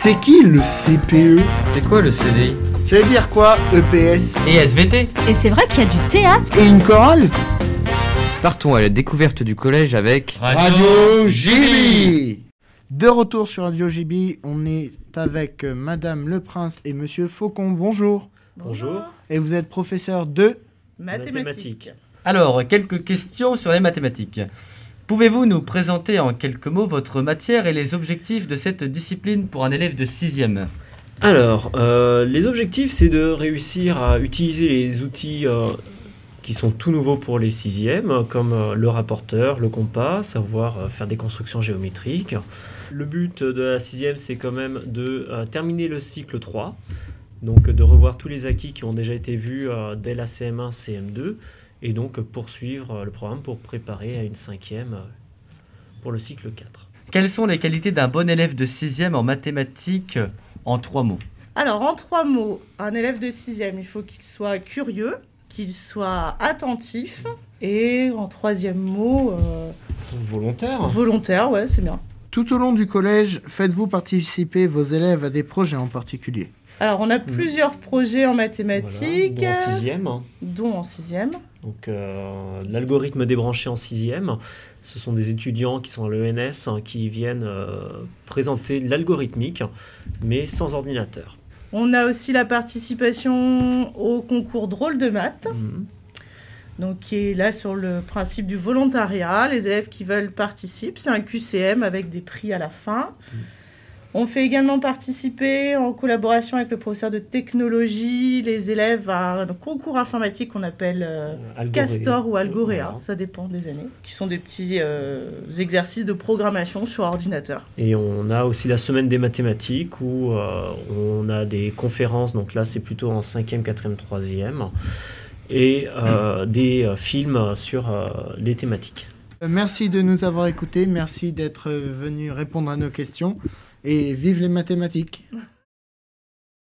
C'est qui le CPE C'est quoi le CDI Ça veut dire quoi EPS Et SVT Et c'est vrai qu'il y a du théâtre Et une chorale Partons à la découverte du collège avec JB De retour sur Radio JB, on est avec euh, Madame Le Prince et Monsieur Faucon. Bonjour. Bonjour. Et vous êtes professeur de Mathématiques. Alors, quelques questions sur les mathématiques. Pouvez-vous nous présenter en quelques mots votre matière et les objectifs de cette discipline pour un élève de 6e Alors, euh, les objectifs, c'est de réussir à utiliser les outils euh, qui sont tout nouveaux pour les sixièmes, comme euh, le rapporteur, le compas, savoir faire des constructions géométriques. Le but de la sixième, c'est quand même de terminer le cycle 3, donc de revoir tous les acquis qui ont déjà été vus dès la CM1, CM2, et donc poursuivre euh, le programme pour préparer à une cinquième euh, pour le cycle 4. Quelles sont les qualités d'un bon élève de 6e en mathématiques en trois mots? Alors, en trois mots, un élève de sixième, il faut qu'il soit curieux, qu'il soit attentif, et en troisième mot, euh, Volontaire volontaire, ouais, c'est bien. Tout au long du collège, faites-vous participer vos élèves à des projets en particulier? Alors, on a plusieurs projets en mathématiques, Voilà, dont en sixième. dont en sixième. Donc, euh, l'algorithme débranché en sixième, ce sont des étudiants qui sont à l'ENS hein, qui viennent euh, présenter l'algorithmique, mais sans ordinateur. On a aussi la participation au concours drôle de maths, Mhm. donc qui est là sur le principe du volontariat. Les élèves qui veulent participent, c'est un QCM avec des prix à la fin. On fait également participer en collaboration avec le professeur de technologie les élèves à un concours informatique qu'on appelle euh, Castor ou Algorea, Voilà. ça dépend des années, qui sont des petits euh, exercices de programmation sur ordinateur. Et on a aussi la semaine des mathématiques où euh, on a des conférences, donc là c'est plutôt en 5e, 4e, 3e, et euh, des euh, films sur euh, les thématiques. Merci de nous avoir écoutés, merci d'être venu répondre à nos questions et vive les mathématiques